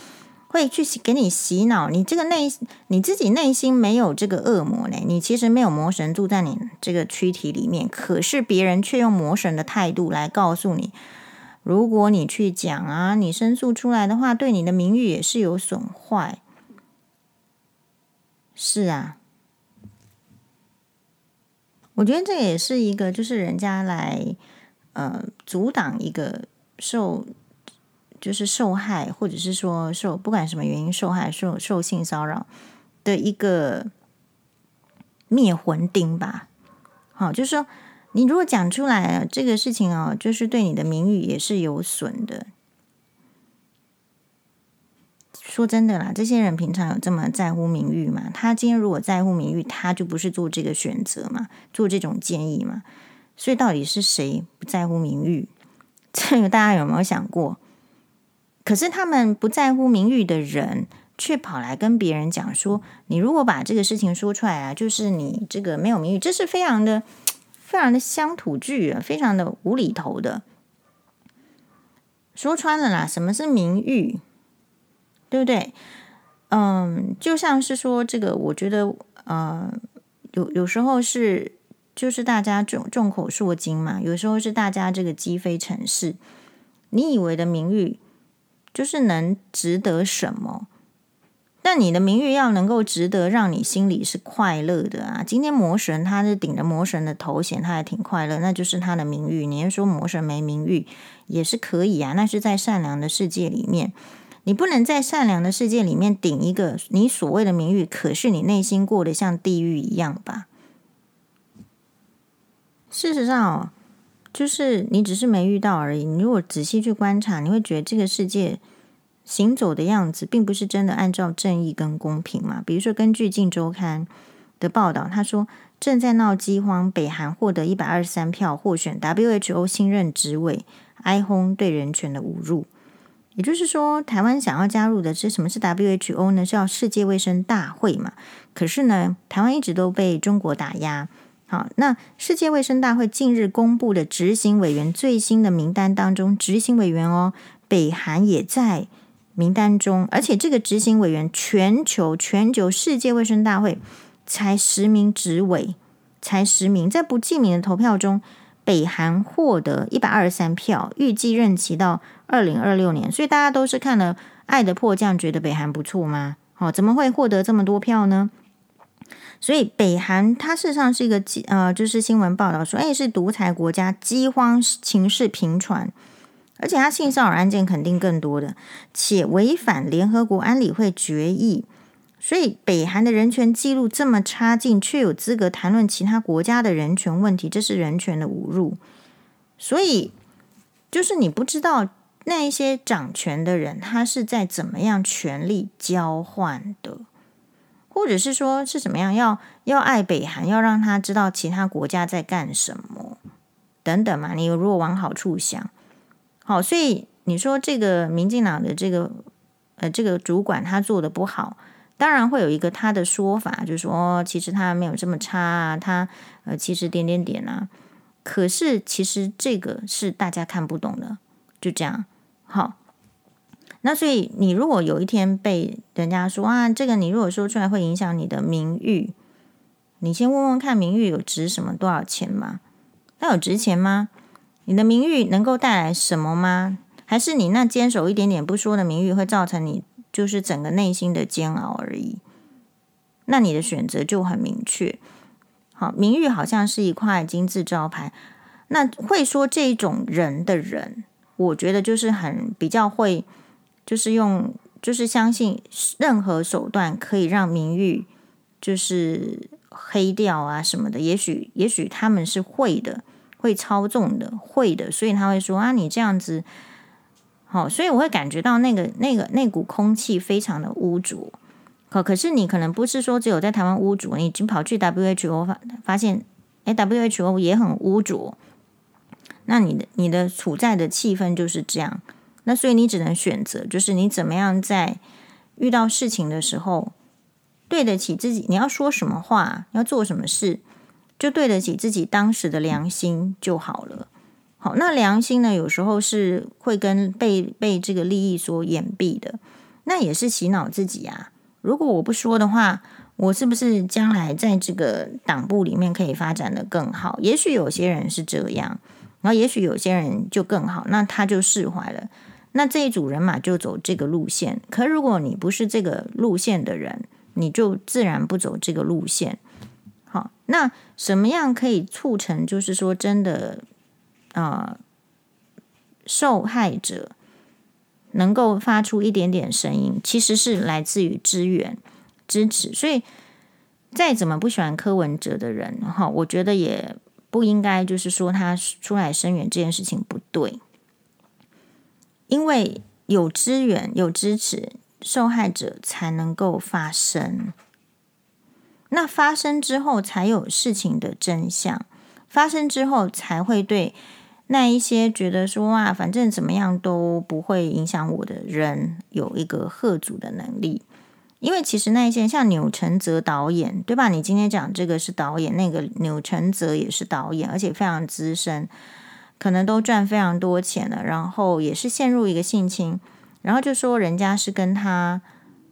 会去给你洗脑。你这个内你自己内心没有这个恶魔呢，你其实没有魔神住在你这个躯体里面，可是别人却用魔神的态度来告诉你。如果你去讲啊，你申诉出来的话，对你的名誉也是有损坏。是啊，我觉得这也是一个，就是人家来呃阻挡一个受，就是受害，或者是说受不管什么原因受害、受受性骚扰的一个灭魂钉吧。好，就是说。你如果讲出来这个事情哦，就是对你的名誉也是有损的。说真的啦，这些人平常有这么在乎名誉吗？他今天如果在乎名誉，他就不是做这个选择嘛，做这种建议嘛。所以到底是谁不在乎名誉？(laughs) 这个大家有没有想过？可是他们不在乎名誉的人，却跑来跟别人讲说：“你如果把这个事情说出来啊，就是你这个没有名誉。”这是非常的。非常的乡土剧，非常的无厘头的。说穿了啦，什么是名誉？对不对？嗯，就像是说这个，我觉得呃，有有时候是就是大家众众口铄金嘛，有时候是大家这个积非成是。你以为的名誉，就是能值得什么？那你的名誉要能够值得让你心里是快乐的啊！今天魔神他是顶着魔神的头衔，他还挺快乐，那就是他的名誉。你要说魔神没名誉也是可以啊，那是在善良的世界里面，你不能在善良的世界里面顶一个你所谓的名誉，可是你内心过得像地狱一样吧？事实上，就是你只是没遇到而已。你如果仔细去观察，你会觉得这个世界。行走的样子，并不是真的按照正义跟公平嘛？比如说，根据《镜周刊》的报道，他说正在闹饥荒，北韩获得一百二十三票获选 WHO 新任职委，哀轰对人权的侮辱。也就是说，台湾想要加入的是什么是 WHO 呢？叫世界卫生大会嘛？可是呢，台湾一直都被中国打压。好，那世界卫生大会近日公布的执行委员最新的名单当中，执行委员哦，北韩也在。名单中，而且这个执行委员，全球全球世界卫生大会才十名执委，才十名，在不记名的投票中，北韩获得一百二十三票，预计任期到二零二六年。所以大家都是看了《爱的迫降》，觉得北韩不错吗？好，怎么会获得这么多票呢？所以北韩它事实上是一个呃，就是新闻报道说，哎，是独裁国家，饥荒情势频传。而且他性骚扰案件肯定更多的，且违反联合国安理会决议，所以北韩的人权记录这么差劲，却有资格谈论其他国家的人权问题，这是人权的侮辱。所以，就是你不知道那一些掌权的人，他是在怎么样权力交换的，或者是说是怎么样要要爱北韩，要让他知道其他国家在干什么等等嘛？你如果往好处想。好，所以你说这个民进党的这个呃这个主管他做的不好，当然会有一个他的说法，就是说，其实他没有这么差啊，他呃其实点点点啊，可是其实这个是大家看不懂的，就这样。好，那所以你如果有一天被人家说啊，这个你如果说出来会影响你的名誉，你先问问看名誉有值什么多少钱吗？那有值钱吗？你的名誉能够带来什么吗？还是你那坚守一点点不说的名誉会造成你就是整个内心的煎熬而已？那你的选择就很明确。好，名誉好像是一块金字招牌。那会说这种人的人，我觉得就是很比较会，就是用就是相信任何手段可以让名誉就是黑掉啊什么的。也许也许他们是会的，会操纵的，会的，所以他会说啊，你这样子好，所以我会感觉到那个那个那股空气非常的污浊。可可是你可能不是说只有在台湾污浊，你已经跑去 WHO 发发现，哎，WHO 也很污浊。那你的你的处在的气氛就是这样，那所以你只能选择，就是你怎么样在遇到事情的时候对得起自己，你要说什么话，要做什么事，就对得起自己当时的良心就好了。好，那良心呢，有时候是会跟被被这个利益所掩蔽的，那也是洗脑自己啊。如果我不说的话，我是不是将来在这个党部里面可以发展的更好？也许有些人是这样。然后，也许有些人就更好，那他就释怀了。那这一组人马就走这个路线。可如果你不是这个路线的人，你就自然不走这个路线。好，那什么样可以促成，就是说真的，啊、受害者能够发出一点点声音，其实是来自于支援、支持。所以，再怎么不喜欢柯文哲的人，哈，我觉得也。不应该就是说他出来声援这件事情不对，因为有支援有支持，受害者才能够发声。那发生之后才有事情的真相，发生之后才会对那一些觉得说哇，反正怎么样都不会影响我的人有一个吓阻的能力。因为其实那一些像钮承泽导演，对吧？你今天讲这个是导演，那个钮承泽也是导演，而且非常资深，可能都赚非常多钱了。然后也是陷入一个性侵，然后就说人家是跟他，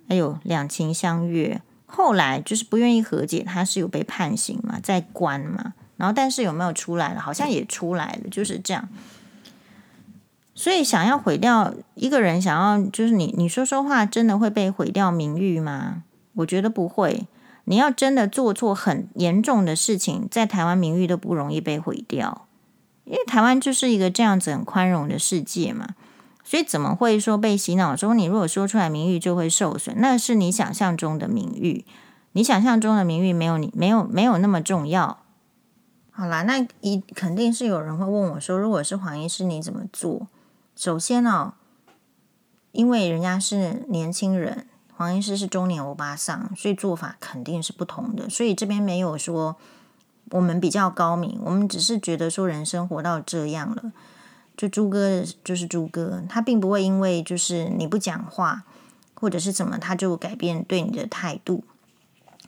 哎呦两情相悦，后来就是不愿意和解，他是有被判刑嘛，在关嘛，然后但是有没有出来了？好像也出来了，就是这样。所以，想要毁掉一个人，想要就是你，你说说话，真的会被毁掉名誉吗？我觉得不会。你要真的做错很严重的事情，在台湾名誉都不容易被毁掉，因为台湾就是一个这样子很宽容的世界嘛。所以，怎么会说被洗脑说你如果说出来名誉就会受损？那是你想象中的名誉，你想象中的名誉没有你没有没有那么重要。好啦，那一肯定是有人会问我说，如果是黄医师，你怎么做？首先呢、哦，因为人家是年轻人，黄医师是中年欧巴桑，所以做法肯定是不同的。所以这边没有说我们比较高明，我们只是觉得说人生活到这样了，就猪哥就是猪哥，他并不会因为就是你不讲话或者是怎么，他就改变对你的态度。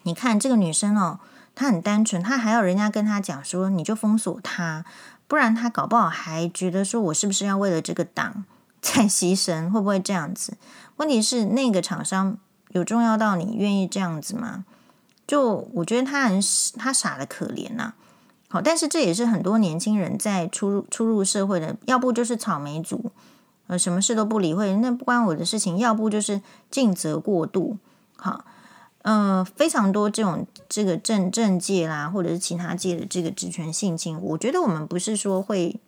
你看这个女生哦，她很单纯，她还要人家跟她讲说，你就封锁她。不然他搞不好还觉得说，我是不是要为了这个党 (laughs) 在牺牲？会不会这样子？问题是那个厂商有重要到你愿意这样子吗？就我觉得他很他傻的可怜呐、啊。好，但是这也是很多年轻人在初入初入社会的，要不就是草莓族，呃，什么事都不理会，那不关我的事情；要不就是尽责过度，好。嗯、呃，非常多这种这个政政界啦，或者是其他界的这个职权性侵，我觉得我们不是说会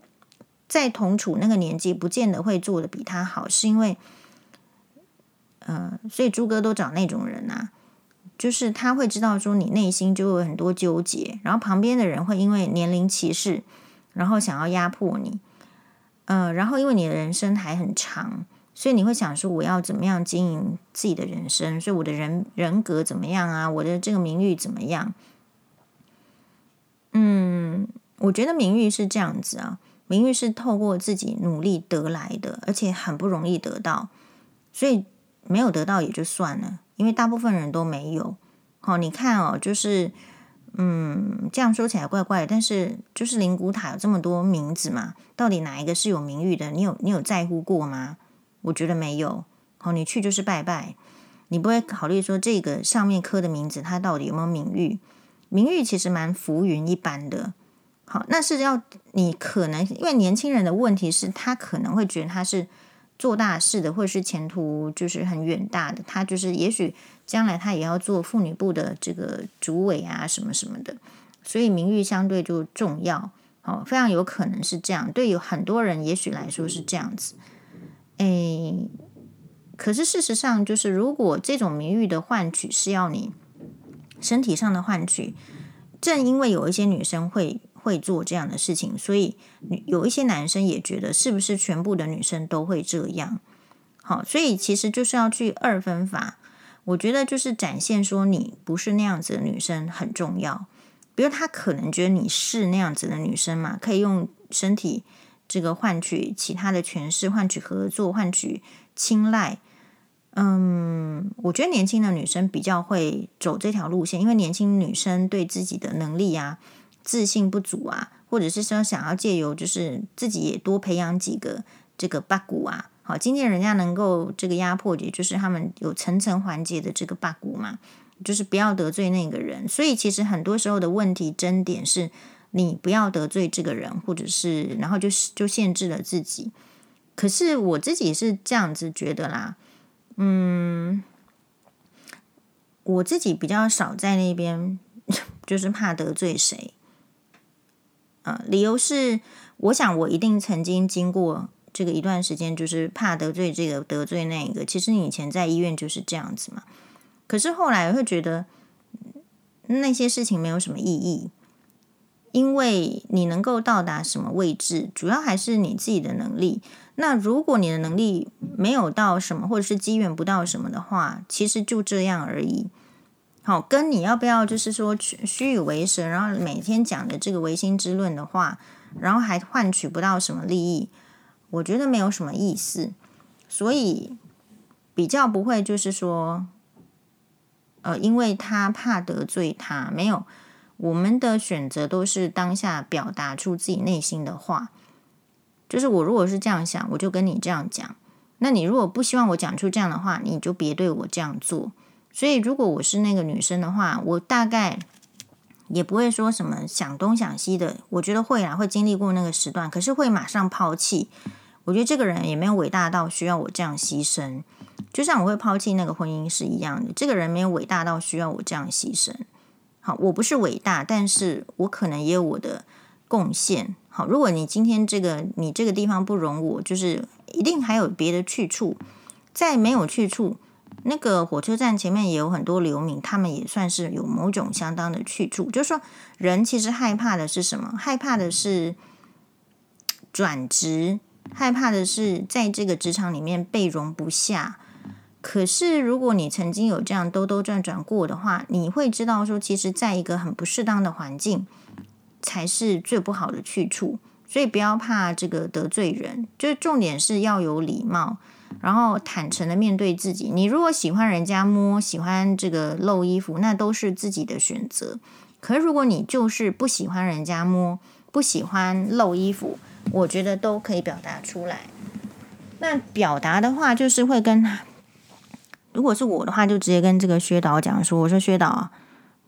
在同处那个年纪，不见得会做的比他好，是因为，呃，所以朱哥都找那种人啊，就是他会知道说你内心就有很多纠结，然后旁边的人会因为年龄歧视，然后想要压迫你，呃，然后因为你的人生还很长。所以你会想说，我要怎么样经营自己的人生？所以我的人人格怎么样啊？我的这个名誉怎么样？嗯，我觉得名誉是这样子啊，名誉是透过自己努力得来的，而且很不容易得到。所以没有得到也就算了，因为大部分人都没有。好，你看哦，就是嗯，这样说起来怪怪的，但是就是灵骨塔有这么多名字嘛，到底哪一个是有名誉的？你有你有在乎过吗？我觉得没有，好，你去就是拜拜，你不会考虑说这个上面刻的名字它到底有没有名誉？名誉其实蛮浮云一般的，好，那是要你可能因为年轻人的问题是他可能会觉得他是做大事的，或者是前途就是很远大的，他就是也许将来他也要做妇女部的这个主委啊什么什么的，所以名誉相对就重要。好，非常有可能是这样，对有很多人也许来说是这样子。诶，可是事实上就是，如果这种名誉的换取是要你身体上的换取，正因为有一些女生会。会做这样的事情，所以有一些男生也觉得是不是全部的女生都会这样？好，所以其实就是要去二分法。我觉得就是展现说你不是那样子的女生很重要。比如他可能觉得你是那样子的女生嘛，可以用身体这个换取其他的权势，换取合作，换取青睐。嗯，我觉得年轻的女生比较会走这条路线，因为年轻女生对自己的能力、啊。自信不足啊，或者是说想要借由就是自己也多培养几个这个八股啊，好，今天人家能够这个压迫，也就是他们有层层环节的这个八股嘛，就是不要得罪那个人。所以其实很多时候的问题争点是你不要得罪这个人，或者是然后就是就限制了自己。可是我自己是这样子觉得啦，嗯，我自己比较少在那边，(laughs) 就是怕得罪谁。啊，理由是，我想我一定曾经经过这个一段时间，就是怕得罪这个得罪那个。其实你以前在医院就是这样子嘛。可是后来会觉得那些事情没有什么意义，因为你能够到达什么位置，主要还是你自己的能力。那如果你的能力没有到什么，或者是机缘不到什么的话，其实就这样而已。好，跟你要不要就是说虚与为蛇，然后每天讲的这个唯心之论的话，然后还换取不到什么利益，我觉得没有什么意思。所以比较不会就是说，呃，因为他怕得罪他，没有，我们的选择都是当下表达出自己内心的话。就是我如果是这样想，我就跟你这样讲。那你如果不希望我讲出这样的话，你就别对我这样做。所以，如果我是那个女生的话，我大概也不会说什么想东想西的。我觉得会啊，会经历过那个时段，可是会马上抛弃。我觉得这个人也没有伟大到需要我这样牺牲，就像我会抛弃那个婚姻是一样的。这个人没有伟大到需要我这样牺牲。好，我不是伟大，但是我可能也有我的贡献。好，如果你今天这个你这个地方不容我，就是一定还有别的去处，在没有去处。那个火车站前面也有很多流民，他们也算是有某种相当的去处。就是说，人其实害怕的是什么？害怕的是转职，害怕的是在这个职场里面被容不下。可是，如果你曾经有这样兜兜转转过的话，你会知道说，其实在一个很不适当的环境才是最不好的去处。所以，不要怕这个得罪人，就是重点是要有礼貌。然后坦诚的面对自己。你如果喜欢人家摸，喜欢这个露衣服，那都是自己的选择。可是如果你就是不喜欢人家摸，不喜欢露衣服，我觉得都可以表达出来。那表达的话，就是会跟，如果是我的话，就直接跟这个薛导讲说：“我说薛导，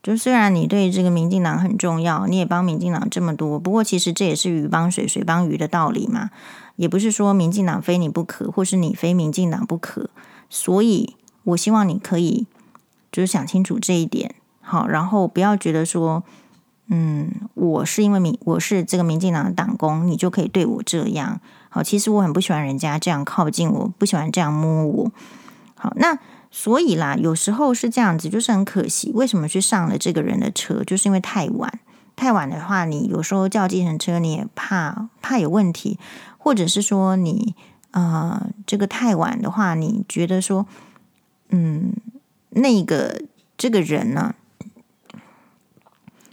就虽然你对这个民进党很重要，你也帮民进党这么多，不过其实这也是鱼帮水，水帮鱼的道理嘛。”也不是说民进党非你不可，或是你非民进党不可，所以我希望你可以就是想清楚这一点，好，然后不要觉得说，嗯，我是因为民我是这个民进党的党工，你就可以对我这样，好，其实我很不喜欢人家这样靠近我，不喜欢这样摸我，好，那所以啦，有时候是这样子，就是很可惜，为什么去上了这个人的车，就是因为太晚，太晚的话，你有时候叫计程车，你也怕怕有问题。或者是说你呃，这个太晚的话，你觉得说，嗯，那个这个人呢，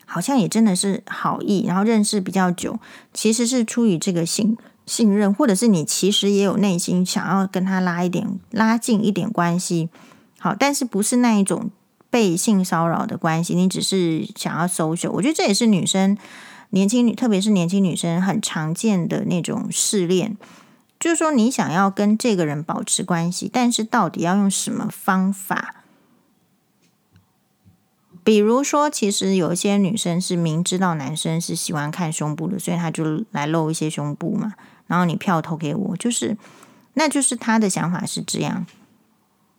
好像也真的是好意，然后认识比较久，其实是出于这个信信任，或者是你其实也有内心想要跟他拉一点拉近一点关系，好，但是不是那一种被性骚扰的关系，你只是想要搜寻我觉得这也是女生。年轻女，特别是年轻女生，很常见的那种试炼，就是说你想要跟这个人保持关系，但是到底要用什么方法？比如说，其实有一些女生是明知道男生是喜欢看胸部的，所以她就来露一些胸部嘛。然后你票投给我，就是，那就是他的想法是这样。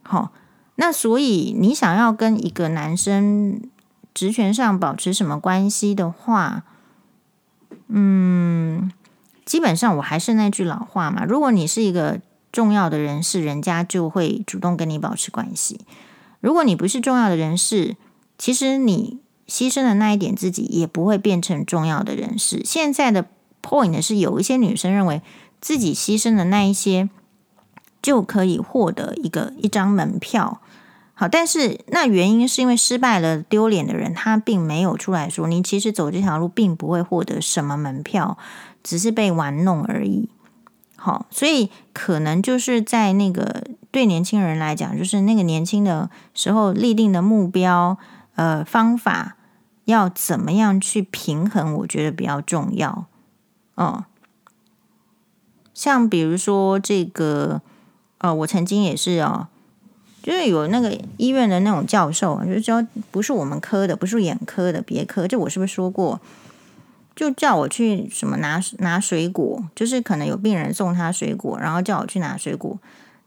好，那所以你想要跟一个男生职权上保持什么关系的话，嗯，基本上我还是那句老话嘛。如果你是一个重要的人士，人家就会主动跟你保持关系；如果你不是重要的人士，其实你牺牲的那一点自己也不会变成重要的人士。现在的。Point 是有一些女生认为自己牺牲的那一些就可以获得一个一张门票，好，但是那原因是因为失败了丢脸的人他并没有出来说，你其实走这条路并不会获得什么门票，只是被玩弄而已。好，所以可能就是在那个对年轻人来讲，就是那个年轻的时候立定的目标，呃，方法要怎么样去平衡，我觉得比较重要。哦，像比如说这个，呃，我曾经也是哦，就是有那个医院的那种教授，就是教不是我们科的，不是眼科的，别科。这我是不是说过？就叫我去什么拿拿水果，就是可能有病人送他水果，然后叫我去拿水果。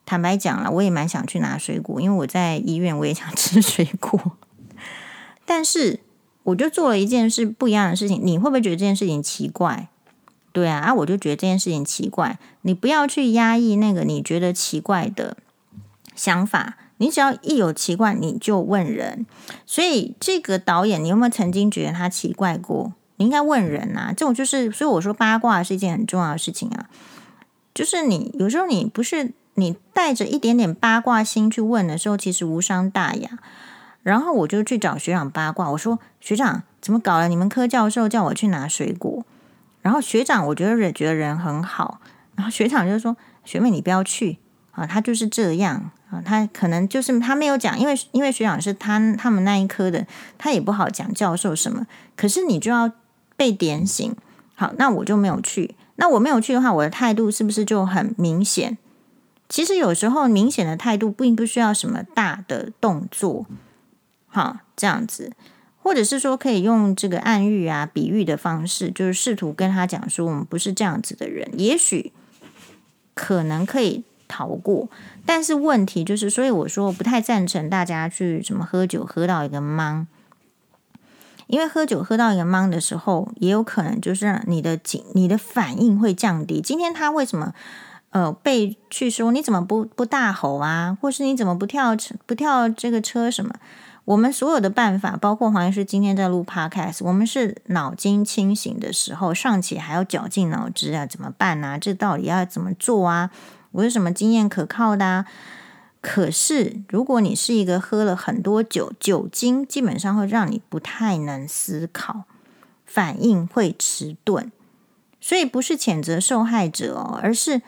坦白讲了，我也蛮想去拿水果，因为我在医院，我也想 (laughs) 吃水果。但是我就做了一件事不一样的事情，你会不会觉得这件事情奇怪？对啊，啊，我就觉得这件事情奇怪。你不要去压抑那个你觉得奇怪的想法，你只要一有奇怪，你就问人。所以这个导演，你有没有曾经觉得他奇怪过？你应该问人啊。这种就是，所以我说八卦是一件很重要的事情啊。就是你有时候你不是你带着一点点八卦心去问的时候，其实无伤大雅。然后我就去找学长八卦，我说学长怎么搞了？你们科教授叫我去拿水果。然后学长，我觉得觉得人很好。然后学长就说：“学妹，你不要去啊，他就是这样啊，他可能就是他没有讲，因为因为学长是他他们那一科的，他也不好讲教授什么。可是你就要被点醒。好，那我就没有去。那我没有去的话，我的态度是不是就很明显？其实有时候明显的态度并不需要什么大的动作。好，这样子。”或者是说，可以用这个暗喻啊、比喻的方式，就是试图跟他讲说，我们不是这样子的人，也许可能可以逃过。但是问题就是，所以我说我不太赞成大家去什么喝酒喝到一个茫，因为喝酒喝到一个茫的时候，也有可能就是你的警、你的反应会降低。今天他为什么呃被去说你怎么不不大吼啊，或是你怎么不跳车不跳这个车什么？我们所有的办法，包括黄医师今天在录 Podcast，我们是脑筋清醒的时候，尚且还要绞尽脑汁啊，怎么办啊？这到底要怎么做啊？我有什么经验可靠的啊？可是，如果你是一个喝了很多酒，酒精基本上会让你不太能思考，反应会迟钝，所以不是谴责受害者哦，而是，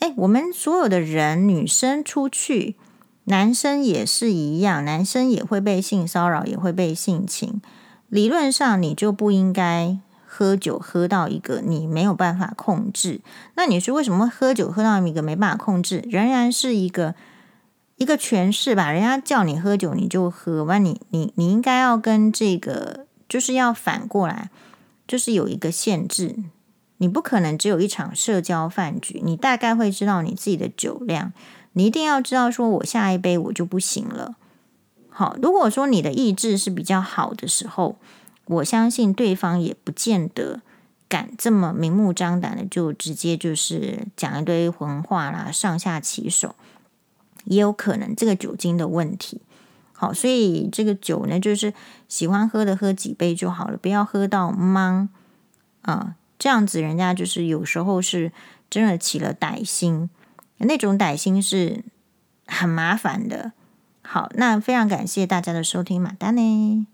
哎，我们所有的人，女生出去。男生也是一样，男生也会被性骚扰，也会被性侵。理论上，你就不应该喝酒喝到一个你没有办法控制。那你说为什么喝酒喝到一个没办法控制？仍然是一个一个诠释吧。人家叫你喝酒，你就喝。那你你你应该要跟这个，就是要反过来，就是有一个限制。你不可能只有一场社交饭局，你大概会知道你自己的酒量。你一定要知道，说我下一杯我就不行了。好，如果说你的意志是比较好的时候，我相信对方也不见得敢这么明目张胆的就直接就是讲一堆混话啦，上下其手，也有可能这个酒精的问题。好，所以这个酒呢，就是喜欢喝的喝几杯就好了，不要喝到茫啊，这样子人家就是有时候是真的起了歹心。那种歹心是很麻烦的。好，那非常感谢大家的收听，马丹呢。